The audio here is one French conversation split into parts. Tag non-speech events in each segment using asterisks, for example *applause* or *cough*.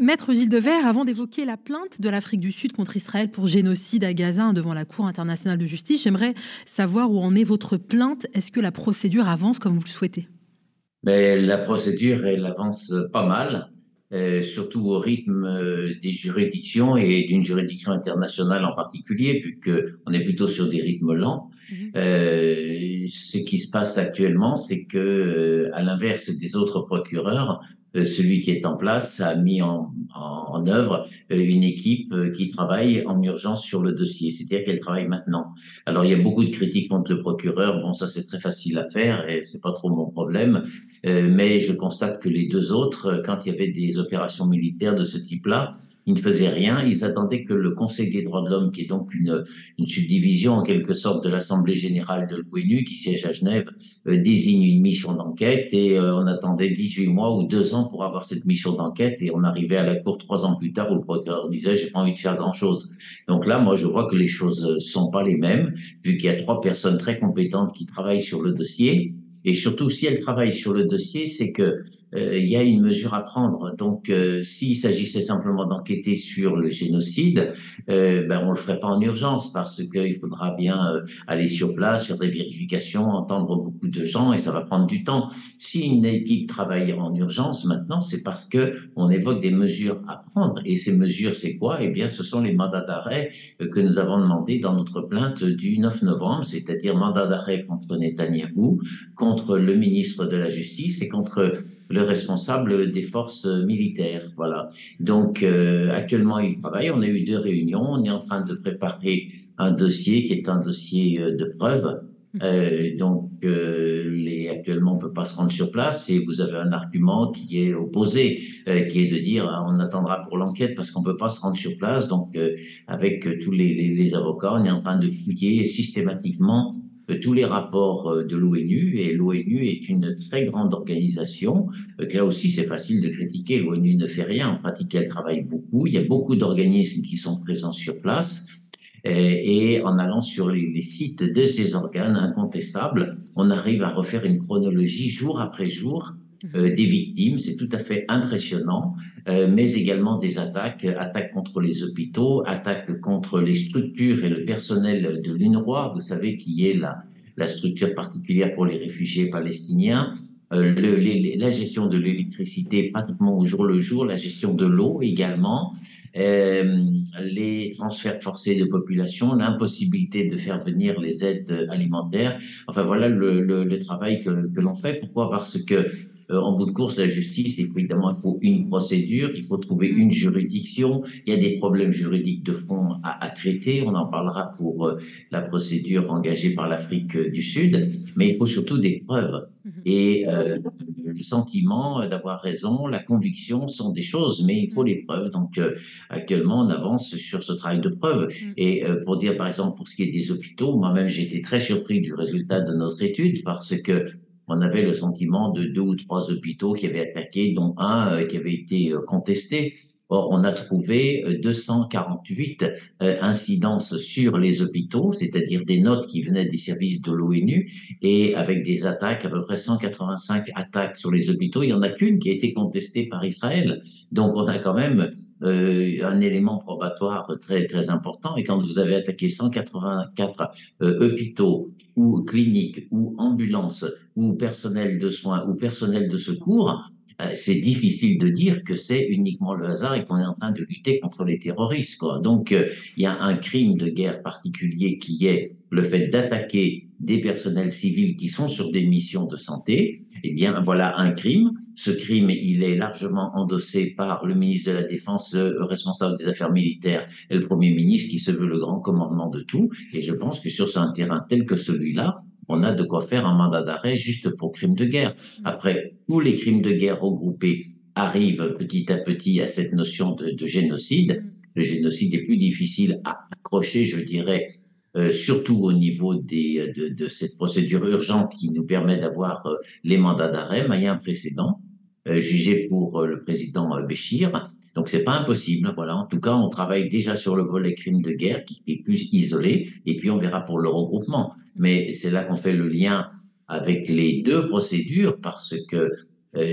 Maître Gilles Devers, avant d'évoquer la plainte de l'Afrique du Sud contre Israël pour génocide à Gaza devant la Cour internationale de justice, j'aimerais savoir où en est votre plainte. Est-ce que la procédure avance comme vous le souhaitez? Mais La procédure, elle avance pas mal, euh, surtout au rythme euh, des juridictions et d'une juridiction internationale en particulier, vu qu'on est plutôt sur des rythmes lents. Mhm. Euh, ce qui se passe actuellement, c'est que, à l'inverse des autres procureurs, celui qui est en place a mis en, en, œuvre euh, une équipe euh, qui travaille en urgence sur le dossier, c'est-à-dire qu'elle travaille maintenant. Alors il y a beaucoup de critiques contre le procureur, bon ça c'est très facile à faire et c'est pas trop mon problème, mais je constate que les deux autres, quand il y avait des opérations militaires de ce type-là, ils ne faisaient rien, ils attendaient que le Conseil des droits de l'homme, qui est donc une, une subdivision en quelque sorte de l'Assemblée générale de l'ONU, qui siège à Genève, euh, désigne une mission d'enquête et euh, on attendait 18 mois ou deux ans pour avoir cette mission d'enquête et on arrivait à la cour trois ans plus tard où le procureur disait j'ai pas envie de faire grand chose. Donc là, moi, je vois que les choses sont pas les mêmes, vu qu'il y a trois personnes très compétentes qui travaillent sur le dossier. Et surtout, si elles travaillent sur le dossier, c'est que euh, il y a une mesure à prendre. Donc, euh, s'il s'agissait simplement d'enquêter sur le génocide, euh, ben, on le ferait pas en urgence parce qu'il faudra bien euh, aller sur place, faire des vérifications, entendre beaucoup de gens et ça va prendre du temps. Si une équipe travaille en urgence maintenant, c'est parce que on évoque des mesures à prendre. Et ces mesures, c'est quoi? Eh bien, ce sont les mandats d'arrêt que nous avons demandés dans notre plainte du 9 novembre, c'est-à-dire mandat d'arrêt contre Netanyahou, contre le ministre de la Justice et contre le responsable des forces militaires. Voilà. Donc euh, actuellement, il travaille. On a eu deux réunions. On est en train de préparer un dossier qui est un dossier euh, de preuve. Euh, donc euh, les, actuellement, on peut pas se rendre sur place et vous avez un argument qui est opposé, qui est de dire ah, on attendra pour l'enquête parce qu'on peut pas se rendre sur place. Donc avec tous les, les, les avocats, on est en train de fouiller systématiquement euh, tous les rapports euh, de l'ONU. Et l'ONU est une très grande organisation euh, que là aussi c'est facile de critiquer. l'ONU ne fait rien. En pratique elle travaille beaucoup. Il y a beaucoup d'organismes qui sont présents sur place. Et, en allant sur les, sites de ces organes incontestables on arrive à refaire une chronologie jour après jour euh, des victimes, c'est tout à fait impressionnant, euh, mais également des attaques, attaques contre les hôpitaux, attaques contre les structures et le personnel de l'UNRWA, vous savez, qui est la, la structure particulière pour les réfugiés palestiniens, euh, le, la gestion de l'électricité pratiquement au jour le jour, la gestion de l'eau également, euh, les transferts forcés de population, l'impossibilité de faire venir les aides alimentaires. Enfin voilà le, le, le travail que, que l'on fait. Pourquoi? Parce que euh, en bout de course, la justice, évidemment, il faut une procédure, il faut trouver une juridiction. Il y a des problèmes juridiques de fond à, à traiter. On en parlera pour euh, la procédure engagée par l'Afrique du Sud. Mais il faut surtout des preuves. Mhm. Et euh, le sentiment d'avoir raison, la conviction sont des choses, mais il faut les preuves. Donc euh, actuellement, on avance sur ce travail de preuves. Mhm. Et euh, pour dire, par exemple, pour ce qui est des hôpitaux, moi-même, j'ai été très surpris du résultat de notre étude parce que on avait le sentiment de deux ou trois hôpitaux qui avaient attaqué, dont un euh, qui avait été euh, contesté. Or, on a trouvé 248 euh, incidences sur les hôpitaux, c'est-à-dire des notes qui venaient des services de l'ONU, et avec des attaques, à peu près 185 attaques sur les hôpitaux. Il y en a qu'une qui a été contestée par Israël. Donc, on a quand même un élément probatoire très très important. Et quand vous avez attaqué 184 euh, hôpitaux ou cliniques ou ambulances ou personnel de soins ou personnel de secours, c'est difficile de dire que c'est uniquement le hasard et qu'on est en train de lutter contre les terroristes. Donc, euh, il y a un crime de guerre particulier qui est le fait d'attaquer des personnels civils qui sont sur des missions de santé. Eh bien, voilà un crime. Ce crime, il est largement endossé par le ministre de la Défense, le responsable des affaires militaires et le Premier ministre qui se veut le grand commandement de tout. Et je pense que sur un terrain tel que celui-là, on a de quoi faire un mandat d'arrêt juste pour crimes de guerre. Après, tous les crimes de guerre regroupés arrivent petit à petit à cette notion de, génocide. Le génocide est plus difficile à accrocher, je dirais, euh, surtout au niveau des, de, cette procédure urgente qui nous permet d'avoir euh, les mandats d'arrêt. Mais il y a un précédent euh, jugé pour le président Béchir. Donc c'est pas impossible. Voilà. En tout cas, on travaille déjà sur le volet crimes de guerre qui est plus isolé, et puis on verra pour le regroupement mais c'est là qu'on fait le lien avec les deux procédures parce que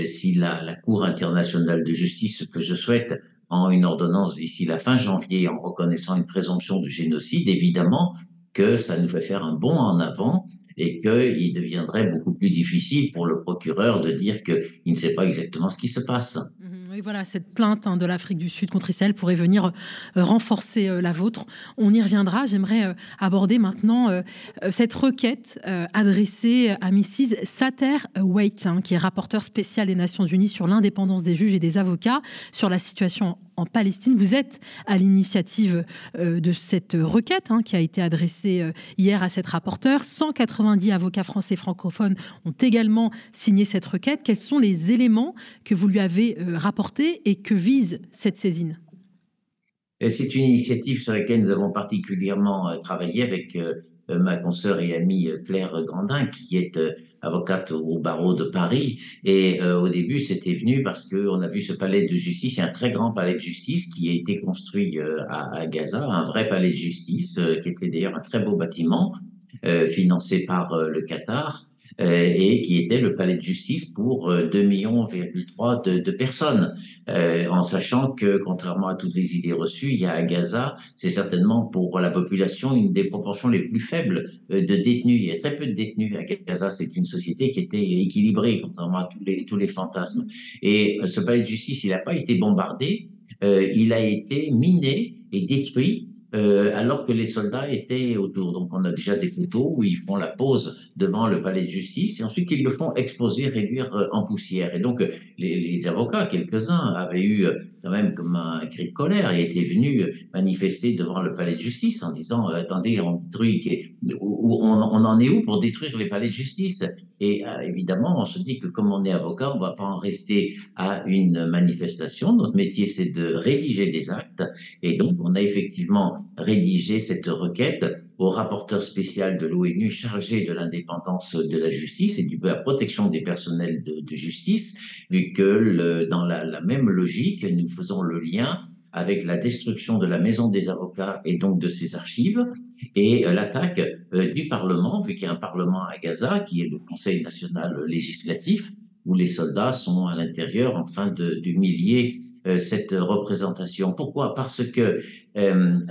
si la, Cour internationale de justice, ce que je souhaite, en une ordonnance d'ici la fin janvier en reconnaissant une présomption de génocide, évidemment que ça nous fait faire un bond en avant et qu'il deviendrait beaucoup plus difficile pour le procureur de dire qu'il ne sait pas exactement ce qui se passe. Mhm. Voilà, cette plainte hein, de l'Afrique du Sud contre Israël pourrait venir euh, renforcer euh, la vôtre. On y reviendra. J'aimerais euh, aborder maintenant cette requête adressée à Mrs. Sater Waite, hein, qui est rapporteur spécial des Nations Unies sur l'indépendance des juges et des avocats, sur la situation en Palestine. Vous êtes à l'initiative euh, de cette requête hein, qui a été adressée euh, hier à cette rapporteure. 190 avocats français francophones ont également signé cette requête. Quels sont les éléments que vous lui avez euh, rapportés et que vise cette saisine? C'est une initiative sur laquelle nous avons particulièrement travaillé avec ma consoeur et amie Claire Grandin, qui est avocate au barreau de Paris. Et euh, au début, c'était venu parce qu'on a vu ce palais de justice, un très grand palais de justice qui a été construit euh, à, Gaza, un vrai palais de justice, euh, qui était d'ailleurs un très beau bâtiment financé par le Qatar. Euh, et qui était le palais de justice pour 2,3 euh, millions de, de personnes, euh, en sachant que, contrairement à toutes les idées reçues, il y a à Gaza, c'est certainement pour la population une des proportions les plus faibles de détenus. Il y a très peu de détenus à Gaza. C'est une société qui était équilibrée, contrairement à tous les, tous les fantasmes. Et ce palais de justice, il n'a pas été bombardé, il a été miné et détruit euh, alors que les soldats étaient autour. Donc on a déjà des photos où ils font la pause devant le palais de justice et ensuite ils le font exploser, réduire euh, en poussière. Et donc les, les avocats, quelques-uns, avaient eu euh, quand même comme un cri de colère et étaient venus manifester devant le palais de justice en disant attendez, on détruit, on, on en est où pour détruire les palais de justice? Et euh, évidemment, on se dit que comme on est avocat, on ne va pas en rester à une manifestation. Notre métier, c'est de rédiger des actes. Et donc, on a effectivement rédigé cette requête au rapporteur spécial de l'ONU chargé de l'indépendance de la justice et de la protection des personnels de, justice, vu que dans la, même logique, nous faisons le lien avec la destruction de la maison des avocats et donc de ses archives, et euh, l'attaque euh, du Parlement, vu qu'il y a un Parlement à Gaza, qui est le Conseil national législatif, où les soldats sont à l'intérieur en train d'humilier cette représentation. Pourquoi? Parce que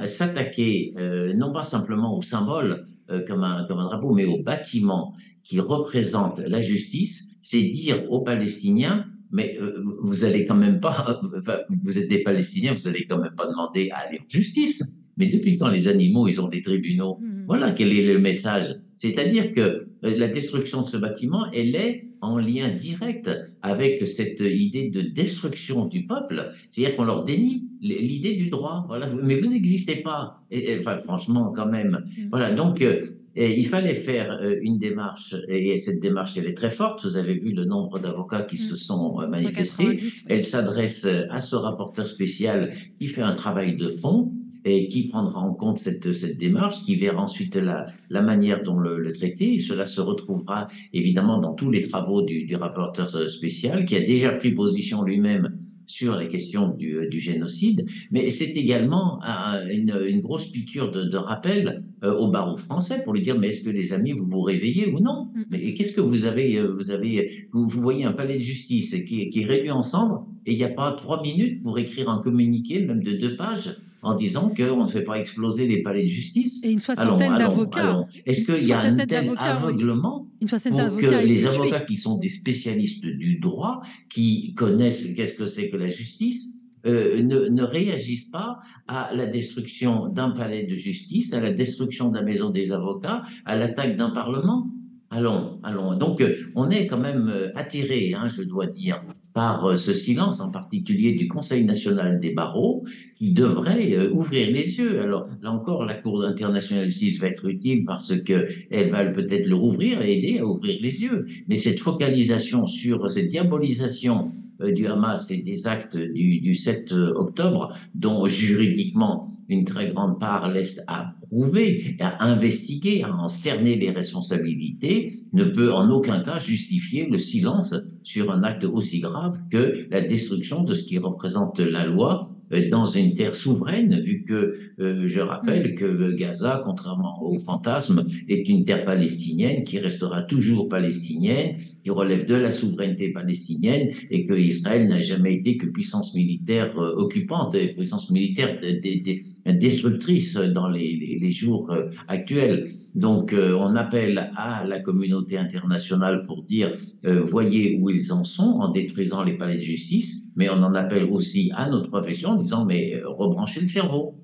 s'attaquer non pas simplement au symbole comme, un, comme un drapeau, mais au bâtiment qui représente la justice, c'est dire aux Palestiniens mais vous allez quand même pas, *laughs* vous êtes des Palestiniens, vous allez quand même pas demander à aller en justice. Mais depuis quand les animaux, ils ont des tribunaux? Hmm. Voilà quel est le message? C'est-à-dire que euh, la destruction de ce bâtiment, elle est en lien direct avec cette idée de destruction du peuple. C'est-à-dire qu'on leur dénie l'idée du droit. Voilà. Mais vous n'existez pas. Et, enfin, franchement, quand même. Hmm. Voilà. Donc, euh, il fallait faire euh, une démarche, et cette démarche, elle est très forte. Vous avez vu le nombre d'avocats qui hmm. se sont manifestés. Elle s'adresse à ce rapporteur spécial qui fait un travail de fond et qui prendra en compte cette, cette démarche, qui verra ensuite la, la manière dont le, le, traiter. Et cela se retrouvera évidemment dans tous les travaux du, du rapporteur spécial, qui a déjà pris position lui-même sur la question du, du génocide, mais c'est également une, une, grosse piqûre de, de rappel euh, au barreau français pour lui dire mais est-ce que les amis vous vous réveillez ou non? Mm. Mais qu'est-ce que vous avez euh, Vous avez vous, vous, voyez un palais de justice qui, qui est réduit en cendres et il n'y a pas trois minutes pour écrire un communiqué même de deux pages en disant qu'on ne fait pas exploser les palais de justice. Et une soixantaine d'avocats. Est-ce qu'il y a un tel aveuglement pour que les avocats qui sont des spécialistes du droit, qui connaissent qu'est-ce que c'est que la justice, euh, ne, ne, réagissent pas à la destruction d'un palais de justice, à la destruction de la maison des avocats, à l'attaque d'un parlement? Allons, allons. Donc, euh, on est quand même euh, attiré, hein, je dois dire, par euh, ce silence, en particulier du Conseil national des barreaux, qui devrait ouvrir les yeux. Alors, là encore, la Cour internationale de justice va être utile parce qu'elle va peut-être le rouvrir et aider à ouvrir les yeux. Mais cette focalisation sur cette diabolisation du Hamas et des actes du, du 7 octobre, dont juridiquement une très grande part laisse à prouver, à investiguer, à en cerner les responsabilités, ne peut en aucun cas justifier le silence sur un acte aussi grave que la destruction de ce qui représente la loi euh, dans une terre souveraine, vu que euh, je rappelle que Gaza, contrairement au fantasme, est une terre palestinienne qui restera toujours palestinienne, qui relève de la souveraineté palestinienne et que Israël n'a jamais été que puissance militaire occupante, puissance militaire destructrice dans les, jours actuels. Donc, euh, on appelle à la communauté internationale pour dire euh, voyez où ils en sont en détruisant les palais de justice, mais on en appelle aussi à notre profession en disant mais euh, rebranchez le cerveau.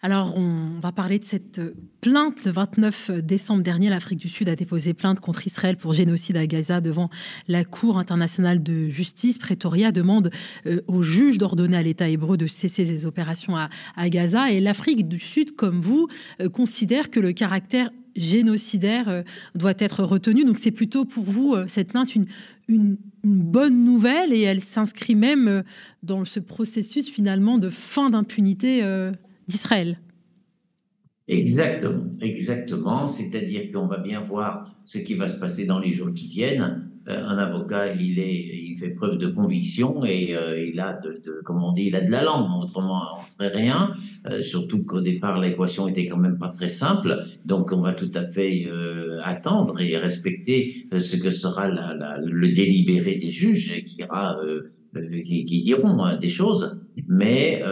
Alors, on va parler de cette plainte. Le 29 décembre dernier, l'Afrique du Sud a déposé plainte contre Israël pour génocide à Gaza devant la Cour internationale de justice. Pretoria demande euh, aux juges d'ordonner à l'État hébreu de cesser ses opérations à, Gaza. Et l'Afrique du Sud, comme vous, euh, considère que le caractère génocidaire euh, doit être retenu. Donc c'est plutôt pour vous, cette plainte, une, une, bonne nouvelle et elle s'inscrit même dans ce processus finalement de fin d'impunité d'Israël. Exactement, exactement. C'est-à-dire qu'on va bien voir ce qui va se passer dans les jours qui viennent. Euh, un avocat, il, est, il fait preuve de conviction et euh, il a de, on dit, il a de la langue. Autrement, on ferait rien. Euh, surtout qu'au départ, l'équation était quand même pas très simple. Donc, on va tout à fait attendre et respecter ce que sera le délibéré des juges qui, ira, qui diront hein, des choses. Mais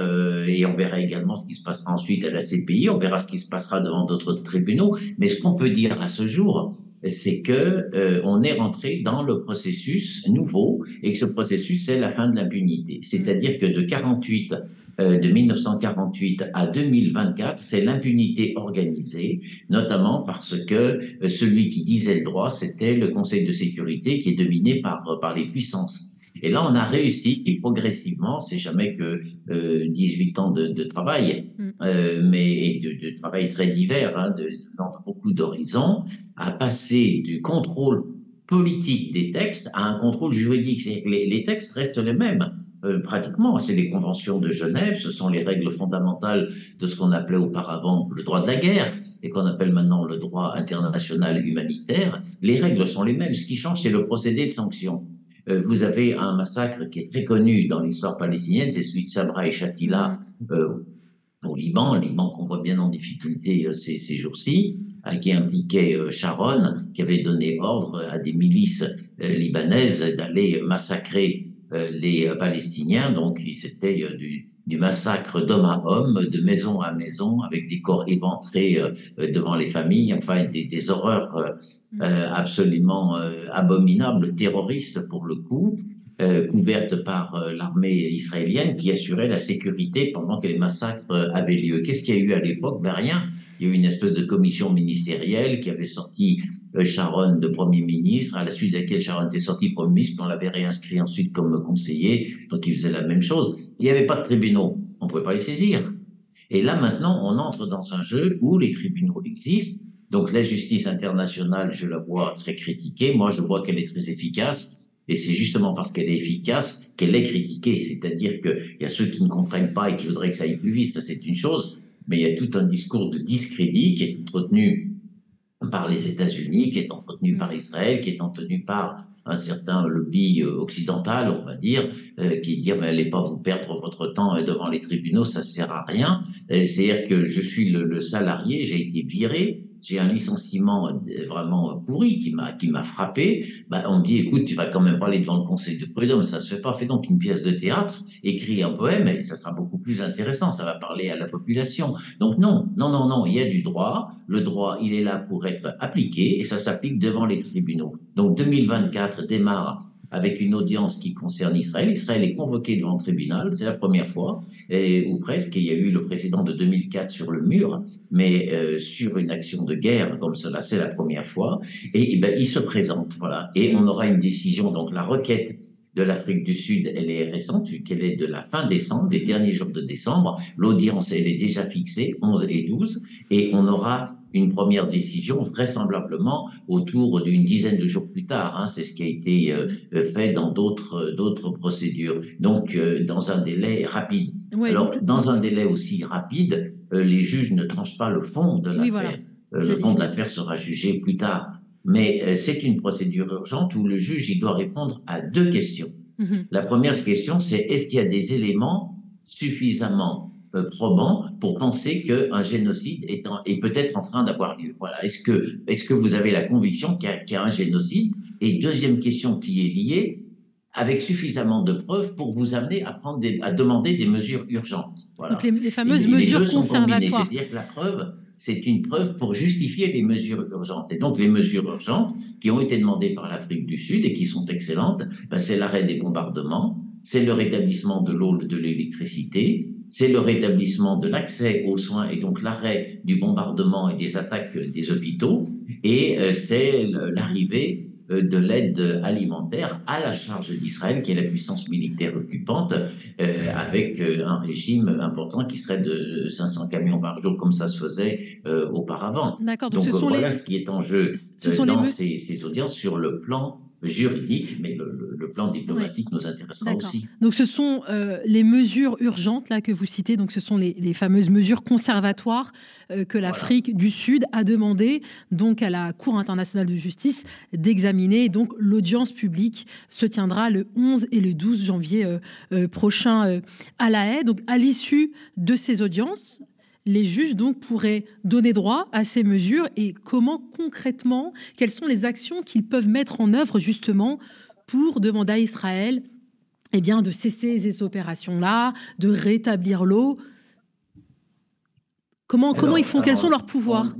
et on verra également ce qui se passera ensuite à la CPI. On verra ce qui se passera devant d'autres tribunaux. Mais ce qu'on peut dire à ce jour, c'est que euh, on est rentré dans le processus nouveau et que ce processus c'est la fin de l'impunité. C'est-à-dire que de 48 euh, de 1948 à 2024, c'est l'impunité organisée, notamment parce que euh, celui qui disait le droit, c'était le Conseil de sécurité qui est dominé par, par les puissances. Et là, on a réussi, et progressivement, c'est jamais que 18 ans de, travail, mm. mais de, travail très divers, hein, de, dans beaucoup d'horizons, à passer du contrôle politique des textes à un contrôle juridique. Les, les textes restent les mêmes. Euh, pratiquement, c'est les conventions de Genève, ce sont les règles fondamentales de ce qu'on appelait auparavant le droit de la guerre et qu'on appelle maintenant le droit international humanitaire. Les règles sont les mêmes. Ce qui change, c'est le procédé de sanction. Euh, vous avez un massacre qui est très connu dans l'histoire palestinienne, c'est celui de Sabra et Shatila euh, au Liban, Liban qu'on voit bien en difficulté ces, ces jours-ci. Qui impliquait euh, Sharon, qui avait donné ordre à des milices euh, libanaises d'aller massacrer euh, les Palestiniens. Donc, c'était du, du massacre d'homme à homme, de maison à maison, avec des corps éventrés devant les familles, enfin des, des horreurs mm. absolument abominables, terroristes pour le coup, couvertes par l'armée israélienne qui assurait la sécurité pendant que les massacres avaient lieu. Qu'est-ce qu'il y a eu à l'époque? Ben rien. Il y a eu une espèce de commission ministérielle qui avait sorti euh, Sharon de Premier ministre, à la suite de laquelle Sharon était sortie Premier ministre, puis on l'avait réinscrit ensuite comme conseiller, donc il faisait la même chose. Il n'y avait pas de tribunaux, on ne pouvait pas les saisir. Et là maintenant, on entre dans un jeu où les tribunaux existent, donc la justice internationale, je la vois très critiquée, moi je vois qu'elle est très efficace, et c'est justement parce qu'elle est efficace qu'elle est critiquée. C'est-à-dire qu'il y a ceux qui ne comprennent pas et qui voudraient que ça aille plus vite, ça c'est une chose mais il y a tout un discours de discrédit qui est entretenu par les États-Unis, qui est entretenu par mm. Israël, qui est entretenu par un certain lobby euh, occidental, on va dire, euh, qui dit mais allez pas vous perdre votre temps devant les tribunaux, ça sert à rien. C'est-à-dire que je suis le salarié, j'ai été viré, j'ai un licenciement euh, vraiment pourri qui m'a qui m'a frappé, bah, on me dit écoute, tu vas quand même pas aller devant le conseil de prud'homme, ça se fait pas. Fais donc une pièce de théâtre, écris un poème et ça sera beaucoup plus intéressant, ça va parler à la population. Donc non, non, non, non, il y a du droit. Le droit, il est là pour être appliqué et ça s'applique devant les tribunaux. Donc 2024 démarre avec une audience qui concerne Israël. Israël est convoqué devant le tribunal, c'est la première fois, et, ou presque. Il y a eu le précédent de 2004 sur le mur, mais euh, sur une action de guerre comme cela, c'est la première fois. Et, et ben, il se présente, voilà. Et on aura une décision. Donc la requête de l'Afrique du Sud, elle est récente, vu qu'elle est de la fin décembre, des derniers jours de décembre. L'audience, elle est déjà fixée, 11 et 12, et on aura une première décision, vraisemblablement autour d'une dizaine de jours plus tard. Hein, c'est ce qui a été euh, fait dans d'autres d'autres procédures. Donc, euh, dans un délai rapide. Alors, dans un délai aussi rapide, euh, les juges ne tranchent pas le fond de l'affaire. le fond de l'affaire sera jugé plus tard. Mais c'est une procédure urgente où le juge il doit répondre à deux questions. Mm-hmm. La première question, c'est est-ce qu'il y a des éléments suffisamment euh, probant pour penser qu'un génocide est, est peut-être en train d'avoir lieu. Voilà. Est-ce que, est que vous avez la conviction qu'il y, a un génocide? Et deuxième question qui est liée, avec suffisamment de preuves pour vous amener à, prendre à demander des mesures urgentes. Voilà. Donc les, fameuses mesures conservatoires. C'est-à-dire que la preuve, c'est une preuve pour justifier les mesures urgentes. Et donc les mesures urgentes qui ont été demandées par l'Afrique du Sud et qui sont excellentes, ben, c'est l'arrêt des bombardements, c'est le rétablissement de l'eau, de l'électricité, c'est le rétablissement de l'accès aux soins et donc l'arrêt du bombardement et des attaques des hôpitaux, et euh, c'est l'arrivée euh, de l'aide alimentaire à la charge d'Israël, qui est la puissance militaire occupante, euh, avec un régime important qui serait de 500 camions par jour, comme ça se faisait auparavant. D'accord, donc, ce sont voilà ce qui est en jeu dans ces, ces audiences sur le plan juridique, mais le, plan diplomatique nous intéressera aussi. Donc ce sont euh, les mesures urgentes là que vous citez, donc ce sont les, fameuses mesures conservatoires euh, que l'Afrique du Sud a demandé donc à la Cour internationale de justice d'examiner. Donc l'audience publique se tiendra le 11 et le 12 janvier euh, prochain à La Haye. Donc à l'issue de ces audiences, les juges donc pourraient donner droit à ces mesures et comment concrètement, quelles sont les actions qu'ils peuvent mettre en œuvre justement pour demander à Israël eh bien, de cesser ces opérations-là, de rétablir l'eau. Comment, comment ils font? Quels sont leurs pouvoirs?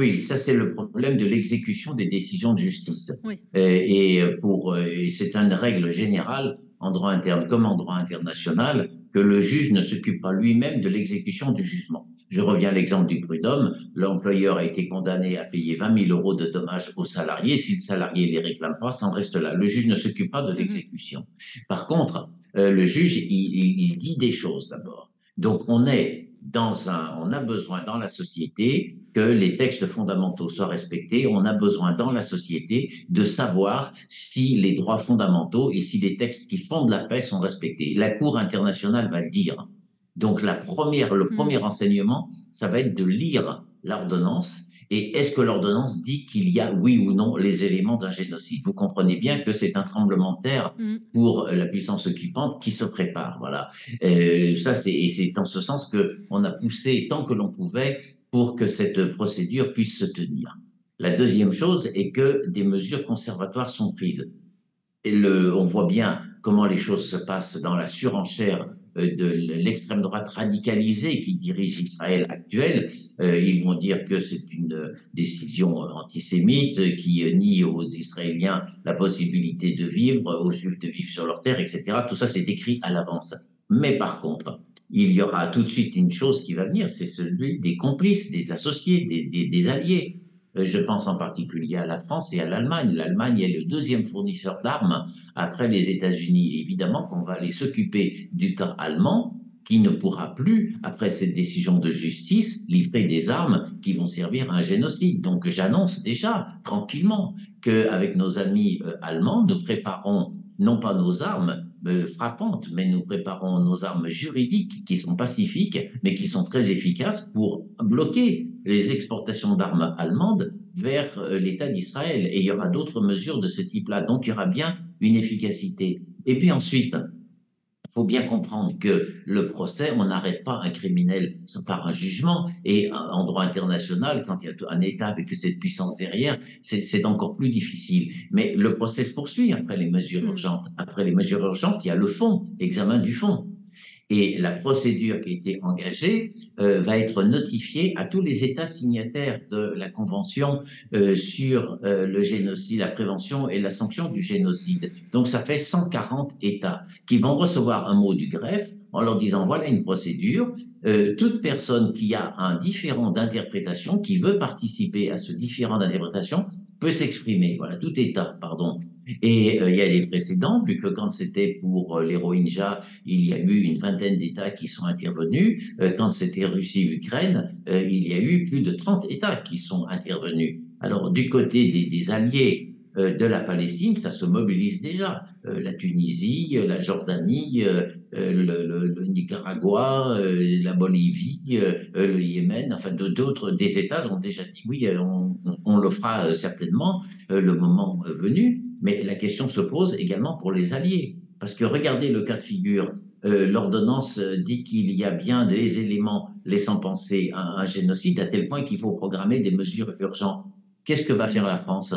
Oui, ça c'est le problème de l'exécution des décisions de justice. Et, pour, et c'est une règle générale en droit interne comme en droit international, que le juge ne s'occupe pas lui-même de l'exécution du jugement. Je reviens à l'exemple du prud'homme. L'employeur a été condamné à payer 20 000 euros de dommages aux salariés. Si le salarié ne les réclame pas, ça en reste là. Le juge ne s'occupe pas de l'exécution. Par contre, euh, le juge, il, il dit des choses d'abord. Donc, on est dans un, on a besoin dans la société que les textes fondamentaux soient respectés. On a besoin dans la société de savoir si les droits fondamentaux et si les textes qui fondent la paix sont respectés. La Cour internationale va le dire. Donc la première, le mmh. premier enseignement, ça va être de lire l'ordonnance et est-ce que l'ordonnance dit qu'il y a, oui ou non, les éléments d'un génocide? Vous comprenez bien que c'est un tremblement de terre mm. pour la puissance occupante qui se prépare. Voilà. Euh, ça, c'est, c'est en ce sens que on a poussé tant que l'on pouvait pour que cette procédure puisse se tenir. La deuxième chose est que des mesures conservatoires sont prises. Et le, on voit bien comment les choses se passent dans la surenchère de l'extrême droite radicalisée qui dirige Israël actuel. Euh, ils vont dire que c'est une décision antisémite qui nie aux Israéliens la possibilité de vivre, aux Juifs de vivre sur leur terre, etc. Tout ça, c'est écrit à l'avance. Mais par contre, il y aura tout de suite une chose qui va venir, c'est celui des complices, des associés, des alliés. Euh, je pense en particulier à la France et à l'Allemagne. L'Allemagne est le deuxième fournisseur d'armes après les États-Unis. Évidemment qu'on va aller s'occuper du cas allemand qui ne pourra plus, après cette décision de justice, livrer des armes qui vont servir à un génocide. Donc j'annonce déjà tranquillement qu'avec nos amis euh, allemands, nous préparons non pas nos armes euh, frappantes, mais nous préparons nos armes juridiques qui sont pacifiques, mais qui sont très efficaces pour bloquer les exportations d'armes allemandes vers euh, l'État d'Israël. Et il y aura d'autres mesures de ce type-là. Donc il y aura bien une efficacité. Et puis ensuite, il faut bien comprendre que le procès, on n'arrête pas un criminel par un jugement. Et en droit international, quand il y a un État avec cette puissance derrière, c'est encore plus difficile. Mais le procès se poursuit après les mesures mm. urgentes. Après les mesures urgentes, il y a le fond, l'examen du fond. Et la procédure qui a été engagée euh, va être notifiée à tous les États signataires de la Convention euh, sur euh, le génocide, la prévention et la sanction du génocide. Donc ça fait 140 États qui vont recevoir un mot du greffe en leur disant voilà une procédure. toute personne qui a un différent d'interprétation, qui veut participer à ce différent d'interprétation, peut s'exprimer. Voilà, tout État, pardon, et euh, il y a des précédents, vu que quand c'était pour euh, les Rohingyas, il y a eu une vingtaine d'États qui sont intervenus. Euh, quand c'était Russie-Ukraine, il y a eu plus de 30 États qui sont intervenus. Alors, du côté des, alliés de la Palestine, ça se mobilise déjà. la Tunisie, la Jordanie, le, Nicaragua, la Bolivie, le Yémen, enfin d'autres, des États ont déjà dit oui, on le fera certainement le moment venu. Mais la question se pose également pour les alliés. Parce que regardez le cas de figure l'ordonnance dit qu'il y a bien des éléments laissant penser à un génocide à tel point qu'il faut programmer des mesures urgentes. Qu'est-ce que va faire la France?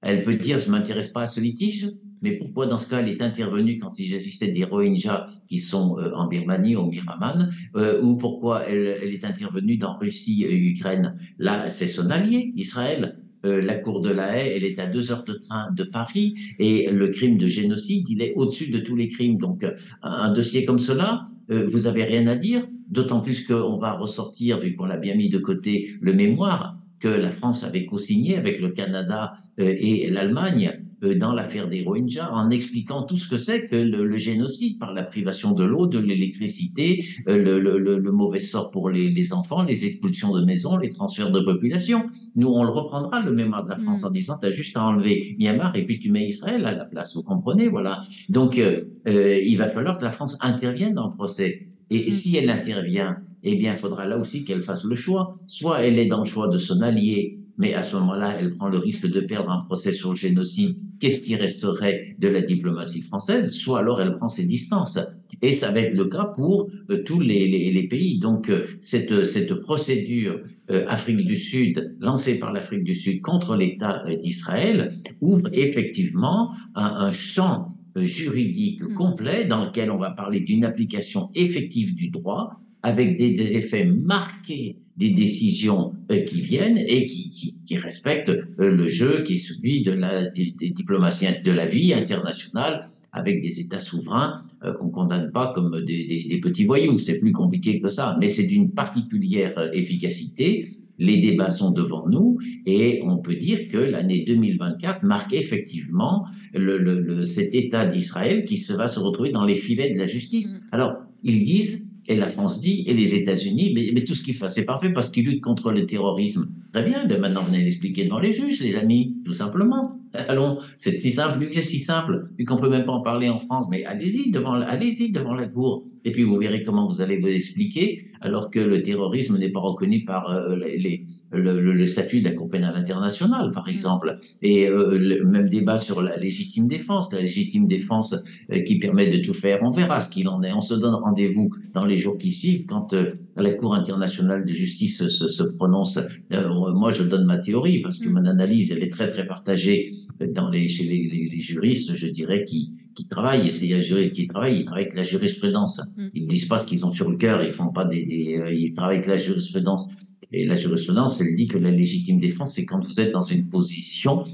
Elle peut dire je ne m'intéresse pas à ce litige, mais pourquoi dans ce cas elle est intervenue quand il s'agissait des Rohingyas qui sont euh, en Birmanie, au Miraman, euh, ou pourquoi elle, est intervenue dans Russie et Ukraine? Là, c'est son allié, Israël. Euh, la cour de la haie, elle est à deux heures de train de Paris, et le crime de génocide, il est au-dessus de tous les crimes. Donc, un, dossier comme cela, vous n'avez rien à dire, d'autant plus qu'on va ressortir, vu qu'on l'a bien mis de côté, le mémoire que la France avait co-signé avec le Canada et l'Allemagne euh, dans l'affaire des Rohingyas en expliquant tout ce que c'est que le, génocide par la privation de l'eau, de l'électricité, euh, le, mauvais sort pour les, enfants, les expulsions de maisons, les transferts de population. Nous, on le reprendra, le mémoire de la France, mm. en disant, tu as juste à enlever Myanmar et puis tu mets Israël à la place, vous comprenez, voilà. Donc, euh, il va falloir que la France intervienne dans le procès. Et mm. si elle intervient, eh bien, il faudra là aussi qu'elle fasse le choix. Soit elle est dans le choix de son allié mais à ce moment-là, elle prend le risque de perdre un procès sur le génocide. Qu'est-ce qui resterait de la diplomatie française? Soit alors elle prend ses distances. Et ça va être le cas pour euh, tous les, pays. Donc euh, cette, cette procédure euh, Afrique du Sud, lancée par l'Afrique du Sud contre l'État d'Israël, ouvre effectivement un, un champ juridique mm. complet dans lequel on va parler d'une application effective du droit avec des, des effets marqués des décisions euh, qui viennent et qui, qui, respectent euh, le jeu qui est celui de la des, diplomatie de la vie internationale avec des États souverains euh, qu'on condamne pas comme des, des, petits voyous. C'est plus compliqué que ça, mais c'est d'une particulière efficacité. Les débats sont devant nous et on peut dire que l'année 2024 marque effectivement le, le, cet État d'Israël qui se va se retrouver dans les filets de la justice. Mm. Alors, ils disent et la France dit, et les États-Unis, mais, tout ce qu'ils font, c'est parfait parce qu'ils luttent contre le terrorisme. Très bien, ben maintenant venez l'expliquer devant les juges, les amis, tout simplement. *laughs* Allons, c'est si simple, c'est si simple, vu qu'on peut même pas en parler en France, mais allez-y devant, allez-y devant la cour, et puis vous verrez comment vous allez vous expliquer, alors que le terrorisme n'est pas reconnu par euh, les, le, statut de la Cour pénale internationale, par exemple. Et euh, le même débat sur la légitime défense, la légitime défense euh, qui permet de tout faire. On verra ce qu'il en est. On se donne rendez-vous dans les jours qui suivent quand la Cour internationale de justice se, se prononce. moi, je donne ma théorie parce que mm. mon analyse, elle est très très partagée dans les, chez les, les juristes, je dirais, qui qui travaillent, et c'est les juristes qui travaillent, ils travaillent avec la jurisprudence. Mm. Ils ne disent pas ce qu'ils ont sur le cœur, ils font pas des, des euh, ils travaillent avec la jurisprudence. Et la jurisprudence, elle dit que la légitime défense, c'est quand vous êtes dans une position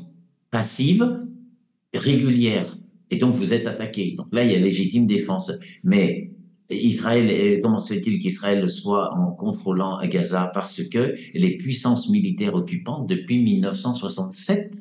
passive, régulière, et donc vous êtes attaqué. Donc là, il y a légitime défense. Mais Israël, comment se fait-il qu'Israël soit en contrôlant Gaza? Parce que les puissances militaires occupantes, depuis 1967,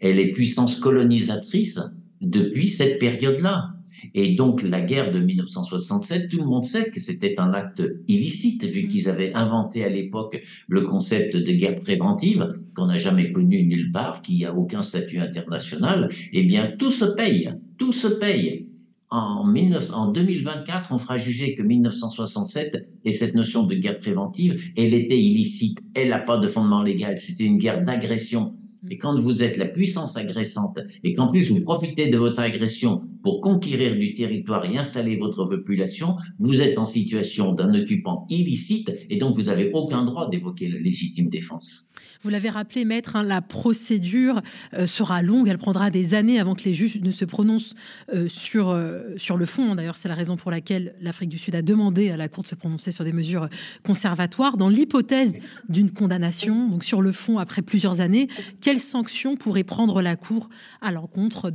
et les puissances colonisatrices, depuis cette période-là. Et donc la guerre de 1967, tout le monde sait que c'était un acte illicite, vu mm. qu'ils avaient inventé à l'époque le concept de guerre préventive, qu'on n'a jamais connu nulle part, qui a aucun statut international. Eh bien, tout se paye, tout se paye. En, en 2024, on fera juger que 1967 et cette notion de guerre préventive, elle était illicite, elle n'a pas de fondement légal, c'était une guerre d'agression. Et quand vous êtes la puissance agressante et qu'en plus vous profitez de votre agression pour conquérir du territoire et installer votre population, vous êtes en situation d'un occupant illicite et donc vous n'avez aucun droit d'évoquer la légitime défense. Vous l'avez rappelé, maître, hein, la procédure euh, sera longue, elle prendra des années avant que les juges ne se prononcent euh, sur, euh, sur le fond. D'ailleurs, c'est la raison pour laquelle l'Afrique du Sud a demandé à la Cour de se prononcer sur des mesures conservatoires. Dans l'hypothèse d'une condamnation, donc sur le fond, après plusieurs années, quelles sanctions pourrait prendre la Cour à l'encontre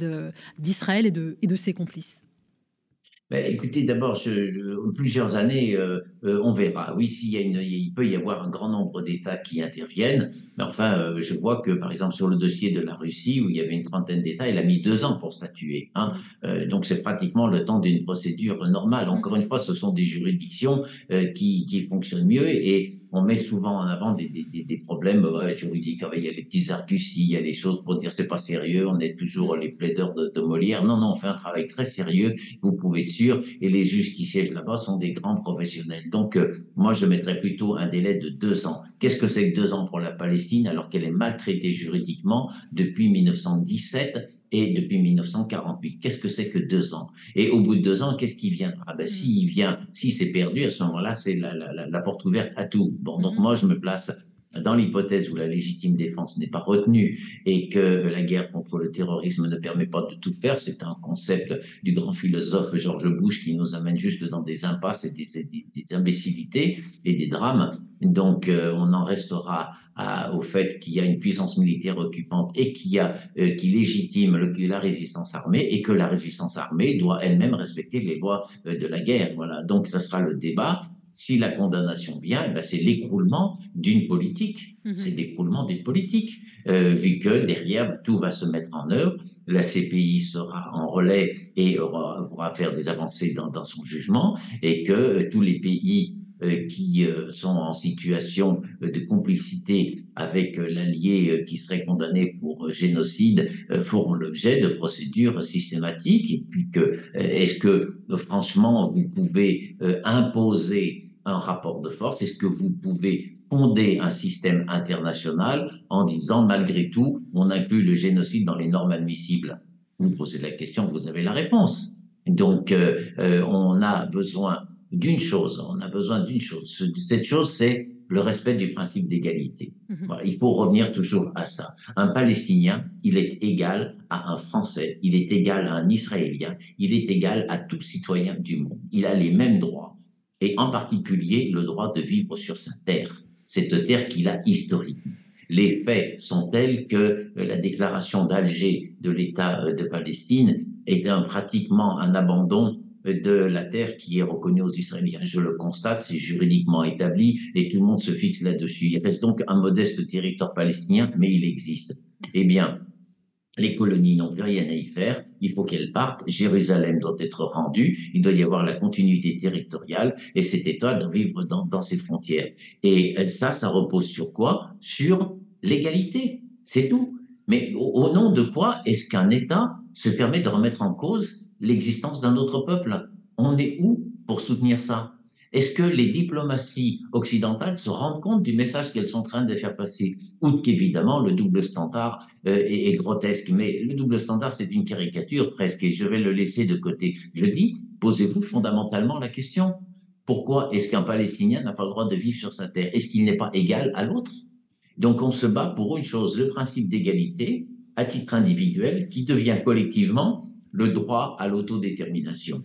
d'Israël et et de ses complices? Ben, écoutez, d'abord, plusieurs années, euh, euh, on verra. Oui, s'il y a une, il peut y avoir un grand nombre d'États qui interviennent, mais enfin, euh, je vois que, par exemple, sur le dossier de la Russie, où il y avait une trentaine d'États, il a mis deux ans pour statuer. Hein. donc, c'est pratiquement le temps d'une procédure normale. Encore une fois, ce sont des juridictions qui, qui fonctionnent mieux et on met souvent en avant des, des, des problèmes juridiques. Il y a les petits arguties, il y a les choses pour dire c'est pas sérieux, on est toujours les plaideurs de, de, Molière. Non, non, on fait un travail très sérieux, vous pouvez être sûr, et les juges qui siègent là-bas sont des grands professionnels. Donc, euh, moi, je mettrais plutôt un délai de deux ans. Qu'est-ce que c'est que deux ans pour la Palestine alors qu'elle est maltraitée juridiquement depuis 1917 et depuis 1948. Qu'est-ce que c'est que deux ans? Et au bout de deux ans, qu'est-ce qui viendra? Ah ben, S'il vient, si c'est perdu, à ce moment-là, c'est la, la, la, porte ouverte à tout. Bon, donc mm-hmm. moi, je me place dans l'hypothèse où la légitime défense n'est pas retenue et que la guerre contre le terrorisme ne permet pas de tout faire, c'est un concept du grand philosophe George Bush qui nous amène juste dans des impasses et des, imbécilités et des drames. Donc euh, on en restera au fait qu'il y a une puissance militaire occupante et qui, a, euh, qui légitime la résistance armée et que la résistance armée doit elle-même respecter les lois euh, de la guerre. Voilà. Donc ça sera le débat si la condamnation vient, eh ben c'est l'écroulement d'une politique. Mhm. C'est l'écroulement d'une politique, euh, vu que derrière, tout va se mettre en œuvre. La CPI sera en relais et aura, pourra faire des avancées dans, dans, son jugement, et que tous les pays qui sont en situation de complicité avec l'allié qui serait condamné pour génocide feront l'objet de procédures systématiques. Et puis que, est-ce que franchement, vous pouvez imposer un rapport de force? Est-ce que vous pouvez fonder un système international en disant, malgré tout, on inclut le génocide dans les normes admissibles? Vous posez la question, vous avez la réponse. Donc, euh, euh, on a besoin d'une chose, on a besoin d'une chose. Cette chose, c'est le respect du principe d'égalité. Mhm. il faut revenir toujours à ça. Un Palestinien, il est égal à un Français, il est égal à un Israélien, il est égal à tout citoyen du monde. Il a les mêmes droits et en particulier le droit de vivre sur sa terre, cette terre qu'il a historiquement. Les faits sont tels que euh, la déclaration d'Alger de l'État euh, de Palestine est un, pratiquement un abandon de la terre qui est reconnue aux Israéliens. Je le constate, c'est juridiquement établi et tout le monde se fixe là-dessus. Il reste donc un modeste territoire palestinien, mais il existe. Eh bien, les colonies n'ont plus rien à y faire, il faut qu'elles partent, Jérusalem doit être rendue, il doit y avoir la continuité territoriale et cet État doit vivre dans, ses frontières. Et ça, ça repose sur quoi? Sur l'égalité, c'est tout. Mais au, nom de quoi est-ce qu'un État se permet de remettre en cause l'existence d'un autre peuple. On est où pour soutenir ça? Est-ce que les diplomaties occidentales se rendent compte du message qu'elles sont en train de faire passer? Outre qu'évidemment, le double standard euh, est, grotesque, mais le double standard, c'est une caricature presque, et je vais le laisser de côté. Je dis, posez-vous fondamentalement la question. Pourquoi est-ce qu'un Palestinien n'a pas le droit de vivre sur sa terre? Est-ce qu'il n'est pas égal à l'autre? Donc on se bat pour une chose, le principe d'égalité à titre individuel qui devient collectivement le droit à l'autodétermination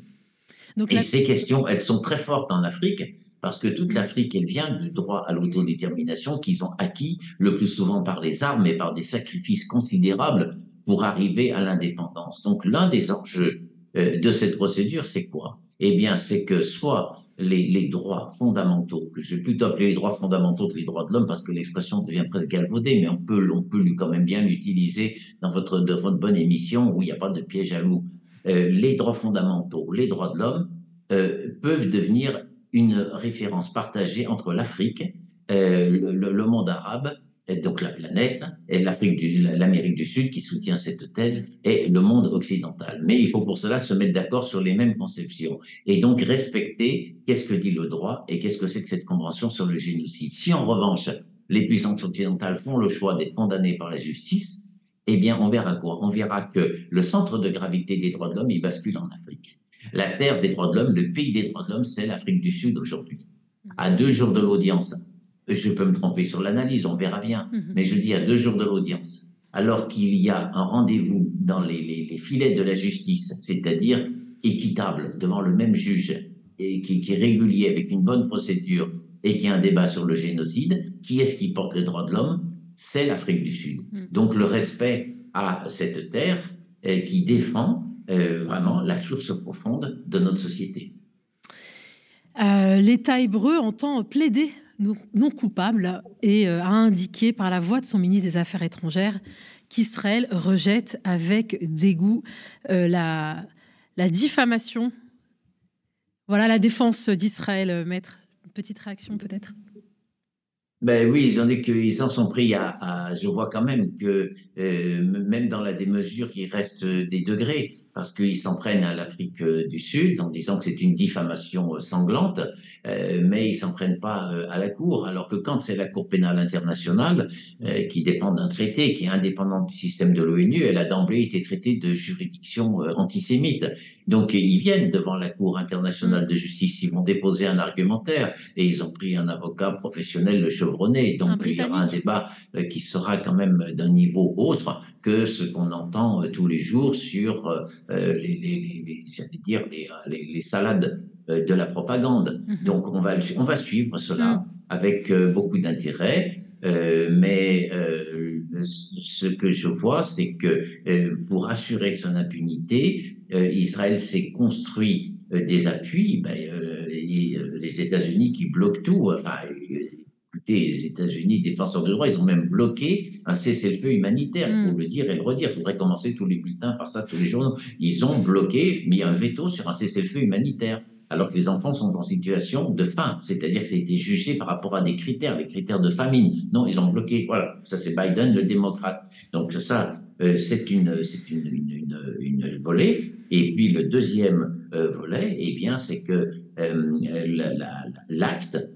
et ces questions, elles sont très fortes en Afrique parce que toute l'Afrique, elle vient du droit à l'autodétermination qu'ils ont acquis le plus souvent par les armes et par des sacrifices considérables pour arriver à l'indépendance. Donc l'un des enjeux euh, de cette procédure, c'est quoi? Eh bien, c'est que soit les, droits fondamentaux, que je vais plutôt appeler les droits fondamentaux que les droits de l'homme parce que l'expression devient presque galvaudée, mais on peut, on peut quand même bien l'utiliser dans votre, de votre bonne émission où il n'y a pas de piège à loup. Euh, les droits fondamentaux, les droits de l'homme, euh, peuvent devenir une référence partagée entre l'Afrique, euh, le, monde arabe, donc la planète, et l'Afrique, l'Amérique du Sud qui soutient cette thèse, et le monde occidental. Mais il faut pour cela se mettre d'accord sur les mêmes conceptions et donc respecter qu'est-ce que dit le droit et qu'est-ce que c'est que cette convention sur le génocide. Si en revanche les puissances occidentales font le choix d'être condamnées par la justice, eh bien, on verra quoi? On verra que le centre de gravité des droits de l'homme, il bascule en Afrique. La terre des droits de l'homme, le pays des droits de l'homme, c'est l'Afrique du Sud aujourd'hui. À deux jours de l'audience, je peux me tromper sur l'analyse, on verra bien, mhm. mais je dis à deux jours de l'audience, alors qu'il y a un rendez-vous dans les, filets de la justice, c'est-à-dire équitable devant le même juge et qui, qui, est régulier avec une bonne procédure et qui a un débat sur le génocide, qui est-ce qui porte les droits de l'homme? C'est l'Afrique du Sud. Mm. Donc le respect à cette terre euh, qui défend euh, vraiment la source profonde de notre société. Euh, L'État hébreu entend plaider non, coupable et a indiqué par la voix de son ministre des Affaires étrangères qu'Israël rejette avec dégoût la, la diffamation. Voilà la défense d'Israël, maître. Une petite réaction peut-être? Ben oui, ils, ont dit qu'ils en sont pris à, Je vois quand même que euh, même dans la démesure, il reste des degrés. Parce qu'ils s'en prennent à l'Afrique du Sud en disant que c'est une diffamation sanglante, mais ils s'en prennent pas à la Cour, alors que quand c'est la Cour pénale internationale, qui dépend d'un traité, qui est indépendant du système de l'ONU, elle a d'emblée été traitée de juridiction antisémite. Donc ils viennent devant la Cour internationale de justice, ils vont déposer un argumentaire, et ils ont pris un avocat professionnel chevronné. Donc il y aura un débat qui sera quand même d'un niveau autre que ce qu'on entend tous les jours sur les, les, les, dire les, salades de la propagande. Mhm. Donc on va, on va suivre cela mhm. avec beaucoup d'intérêt. Euh, mais euh, ce que je vois, c'est que euh, pour assurer son impunité, Israël s'est construit des appuis. Ben, les États-Unis qui bloquent tout. Enfin, écoutez, les États-Unis, défenseurs de droit, ils ont même bloqué un cessez-le-feu humanitaire. Il faut mm. le dire et le redire. Il faudrait commencer tous les bulletins par ça, tous les journaux. Ils ont bloqué, mis un veto sur un cessez-le-feu humanitaire alors que les enfants sont en situation de faim, c'est-à-dire que ça a été jugé par rapport à des critères, les critères de famine. Non, ils ont bloqué. Voilà, ça c'est Biden, le démocrate. Donc ça, euh, c'est une, c'est une, une, une, volée. Et puis le deuxième euh, volet, eh bien, c'est que euh, l'acte, la, la,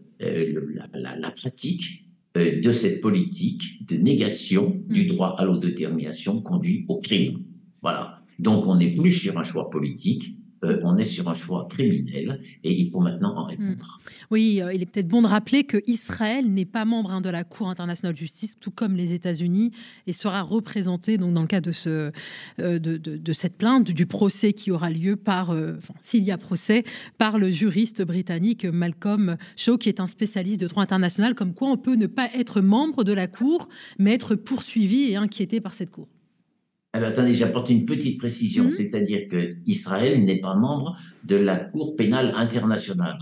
pratique de cette politique de négation du droit à l'autodétermination conduit au crime. Voilà. Donc on n'est plus sur un choix politique, euh, on est sur un choix criminel et il faut maintenant en répondre. Hmm. Oui, euh, il est peut-être bon de rappeler que Israël n'est pas membre hein, de la Cour internationale de justice, tout comme les États-Unis, et sera représenté donc dans le cas de euh, cette plainte du procès qui aura lieu par, s'il y a procès, par le juriste britannique Malcolm Shaw, qui est un spécialiste de droit international, comme quoi on peut ne pas être membre de la Cour, mais être poursuivi et inquiété par cette Cour. Alors attendez, j'apporte une petite précision, mhm. c'est-à-dire que Israël n'est pas membre de la Cour pénale internationale.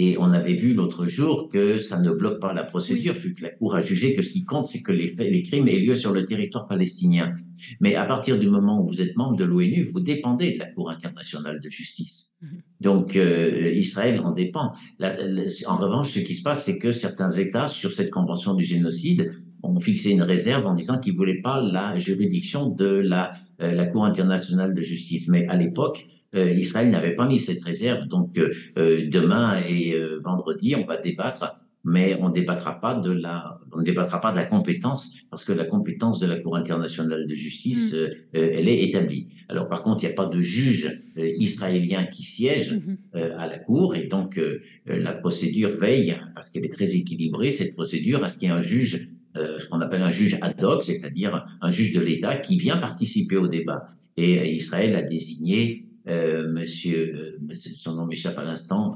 Et on avait vu l'autre jour que ça ne bloque pas la procédure, vu que la Cour a jugé que ce qui compte, c'est que les, faits, les crimes aient lieu sur le territoire palestinien. Mais à partir du moment où vous êtes membre de l'ONU, vous dépendez de la Cour internationale de justice. Mhm. Donc euh, Israël en dépend. en revanche, ce qui se passe, c'est que certains États, sur cette convention du génocide, ont fixé une réserve en disant qu'ils ne voulaient pas la juridiction de la, euh, la Cour internationale de justice. Mais à l'époque, euh, Israël n'avait pas mis cette réserve. Donc euh, demain et vendredi, on va débattre, mais on ne débattra pas de la, on ne débattra pas de la compétence parce que la compétence de la Cour internationale de justice, mm. elle est établie. Alors par contre, il n'y a pas de juge israélien qui siège mm-hmm. à la Cour et donc la procédure veille parce qu'elle est très équilibrée cette procédure à ce qu'il y ait un juge euh, ce qu'on appelle un juge ad hoc, c'est-à-dire un juge de l'État qui vient participer au débat. Et Israël a désigné euh, monsieur, euh, son nom m'échappe à l'instant,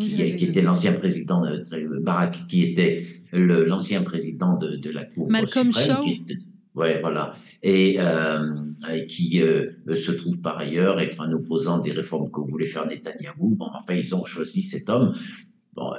qui, était l'ancien président, de Barak, qui était l'ancien président de, la Cour Malcolm suprême. Shaw. ouais, voilà. Et, qui se trouve par ailleurs être un opposant des réformes que voulait faire Netanyahou. Bon, enfin, ils ont choisi cet homme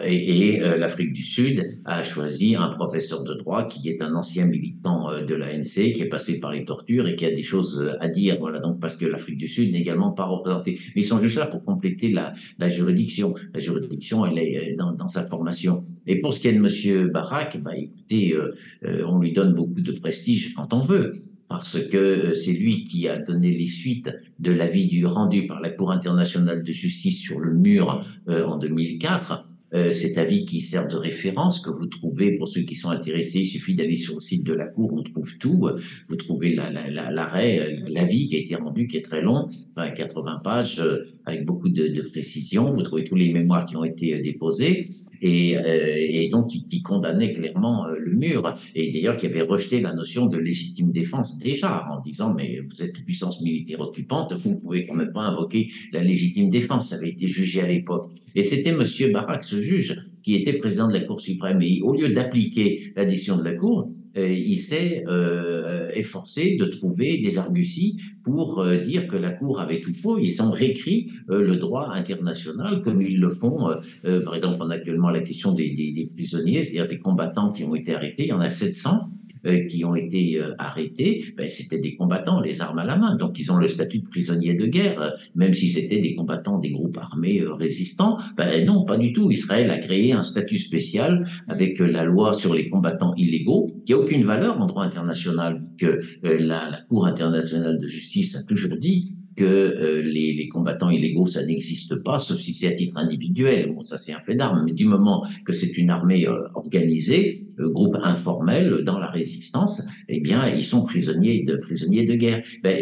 et, euh, l'Afrique du Sud a choisi un professeur de droit qui est un ancien militant euh, de l'ANC, qui est passé par les tortures et qui a des choses euh, à dire. Voilà, donc parce que l'Afrique du Sud n'est également pas représentée. Mais ils sont juste là pour compléter la, la juridiction. La juridiction, elle est dans, dans, sa formation. Et pour ce qui est de Monsieur Barak, bah, écoutez, on lui donne beaucoup de prestige quand on veut parce que c'est lui qui a donné les suites de l'avis du rendu par la Cour internationale de justice sur le mur en 2004 euh, cet avis qui sert de référence, que vous trouvez, pour ceux qui sont intéressés, il suffit d'aller sur le site de la Cour, on trouve tout. Vous trouvez l'arrêt, l'avis qui a été rendu, qui est très long, 80 pages, euh, avec beaucoup de, de précision. Vous trouvez tous les mémoires qui ont été euh, déposés et, euh, et donc qui, qui, condamnait clairement euh, le mur, et d'ailleurs qui avait rejeté la notion de légitime défense déjà, en disant mais vous êtes une puissance militaire occupante, vous ne pouvez quand même pas invoquer la légitime défense, ça avait été jugé à l'époque. Et c'était Monsieur Barak, ce juge, qui était président de la Cour suprême, et au lieu d'appliquer la décision de la Cour, il s'est euh, efforcé de trouver des arguties pour euh, dire que la Cour avait tout faux. Ils ont réécrit le droit international comme ils le font. par exemple, on a actuellement la question des, des, prisonniers, c'est-à-dire des combattants qui ont été arrêtés. Il y en a 700 euh, qui ont été euh, arrêtés, ben, c'était des combattants, les armes à la main. Donc, ils ont le statut de prisonniers de guerre, euh, même si c'était des combattants des groupes armés résistants. Ben, non, pas du tout. Israël a créé un statut spécial avec la loi sur les combattants illégaux, qui a aucune valeur en droit international, que la, la Cour internationale de justice a toujours dit que euh, les, combattants illégaux, ça n'existe pas, sauf si c'est à titre individuel. Bon, ça c'est un fait d'armes, mais du moment que c'est une armée euh, organisée, euh, groupe informel dans la résistance, eh bien, ils sont prisonniers de prisonniers de guerre. Ben,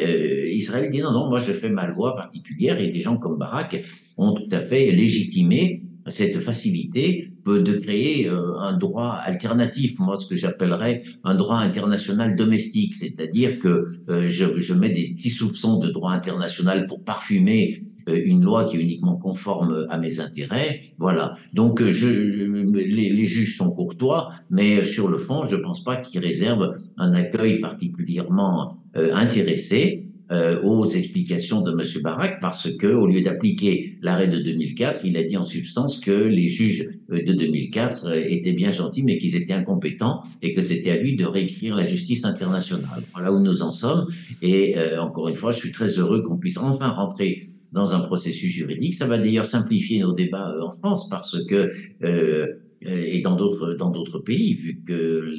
Israël dit non, non, moi je fais ma loi particulière et des gens comme Barak ont tout à fait légitimé cette facilité de créer euh, un droit alternatif, moi ce que j'appellerais un droit international domestique, c'est-à-dire que euh, je, je, mets des petits soupçons de droit international pour parfumer euh, une loi qui est uniquement conforme à mes intérêts. Voilà. Donc je, les, juges sont courtois, mais sur le fond, je ne pense pas qu'ils réservent un accueil particulièrement intéressé euh, aux explications de M. Barak parce que, au lieu d'appliquer l'arrêt de 2004, il a dit en substance que les juges euh, de 2004 euh, étaient bien gentils, mais qu'ils étaient incompétents et que c'était à lui de réécrire la justice internationale. Voilà où nous en sommes. Et encore une fois, je suis très heureux qu'on puisse enfin rentrer dans un processus juridique. Ça va d'ailleurs simplifier nos débats en France parce que et dans d'autres dans d'autres pays, vu que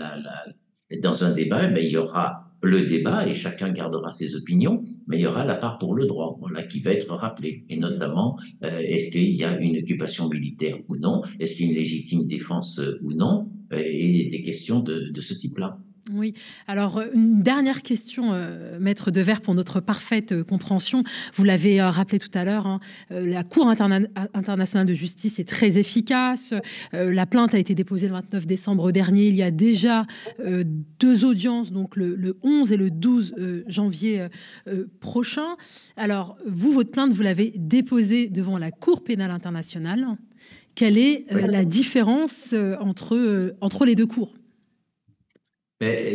dans un débat, ben, il y aura le débat et chacun gardera ses opinions, mais il y aura la part pour le droit, voilà, qui va être rappelée. Et notamment, euh, est-ce qu'il y a une occupation militaire ou non? Est-ce qu'il y a une légitime défense euh, ou non? Et des questions de, de ce type-là. Oui, alors euh, une dernière question, euh, maître Devers, pour notre parfaite euh, compréhension. Vous l'avez rappelé tout à l'heure, hein, la Cour internationale de justice est très efficace. la plainte a été déposée le 29 décembre dernier. Il y a déjà deux audiences, donc le, le, 11 et le 12 janvier prochain. Alors, vous, votre plainte, vous l'avez déposée devant la Cour pénale internationale. Quelle est la différence entre, entre les deux cours?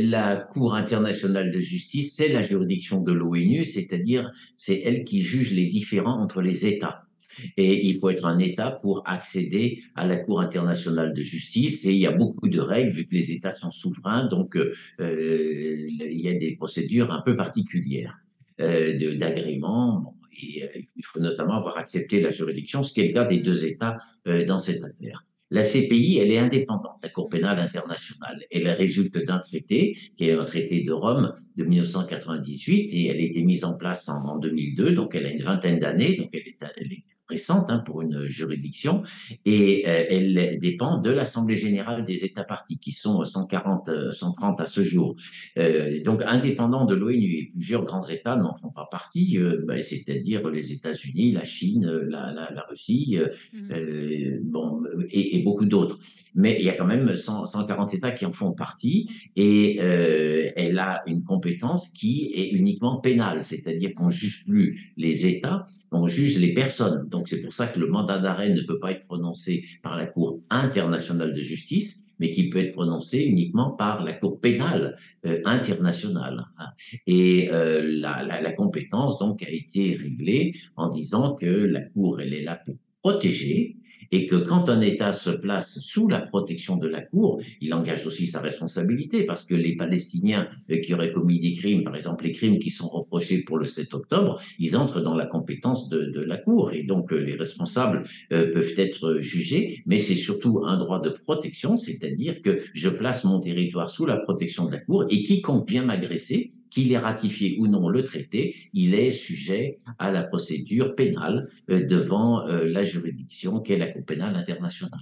La Cour internationale de justice, c'est la juridiction de l'ONU, c'est-à-dire c'est elle qui juge les différends entre les États. Et il faut être un État pour accéder à la Cour internationale de justice. Et il y a beaucoup de règles, vu que les États sont souverains, donc euh, il y a des procédures un peu particulières euh, d'agrément. euh, il faut notamment avoir accepté la juridiction, ce qui est le cas des deux États dans cette affaire. La CPI, elle est indépendante, la Cour pénale internationale. Elle résulte d'un traité, qui est un traité de Rome de 1998, et elle a été mise en place en, 2002, donc elle a une vingtaine d'années, donc elle elle est récente hein, pour une juridiction, et euh, elle dépend de l'Assemblée générale des États partis, qui sont 140, 130 euh, à ce jour. Euh, donc indépendant de l'ONU, et plusieurs grands États n'en font pas partie, bah, c'est-à-dire les États-Unis, la Chine, la, la, la Russie, mmh. bon, et, et beaucoup d'autres. Mais il y a quand même 100, 140 États qui en font partie, et elle a une compétence qui est uniquement pénale, c'est-à-dire qu'on juge plus les États, on juge les personnes. Donc c'est pour ça que le mandat d'arrêt ne peut pas être prononcé par la Cour internationale de justice, mais qui peut être prononcé uniquement par la Cour pénale euh, internationale. Et euh, la, la, la, compétence donc a été réglée en disant que la Cour elle est là pour protéger et que quand un État se place sous la protection de la Cour, il engage aussi sa responsabilité parce que les Palestiniens euh, qui auraient commis des crimes, par exemple les crimes qui sont reprochés pour le 7 octobre, ils entrent dans la compétence de, de la Cour. Et donc euh, les responsables euh, peuvent être jugés, mais c'est surtout un droit de protection, c'est-à-dire que je place mon territoire sous la protection de la Cour et quiconque vient m'agresser, qu'il ait ratifié ou non le traité, il est sujet à la procédure pénale euh, devant euh, la juridiction qu'est la Cour pénale internationale.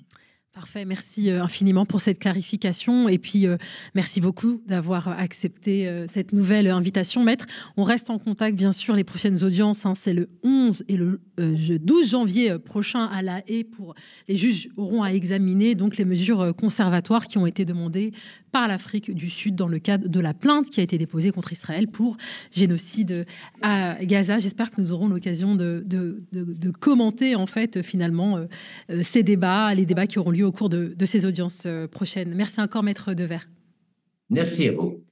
Parfait, merci euh, infiniment pour cette clarification et puis merci beaucoup d'avoir accepté cette nouvelle invitation, maître. On reste en contact, bien sûr, les prochaines audiences, hein, c'est le 11 et le 12 janvier prochain à La Haye pour les juges auront à examiner donc les mesures conservatoires qui ont été demandées par l'Afrique du Sud dans le cadre de la plainte qui a été déposée contre Israël pour génocide à Gaza. J'espère que nous aurons l'occasion de, de, commenter en fait finalement euh, euh, ces débats, les débats qui auront lieu au cours de, ces audiences euh, prochaines. Merci encore, maître Devers. Merci à vous.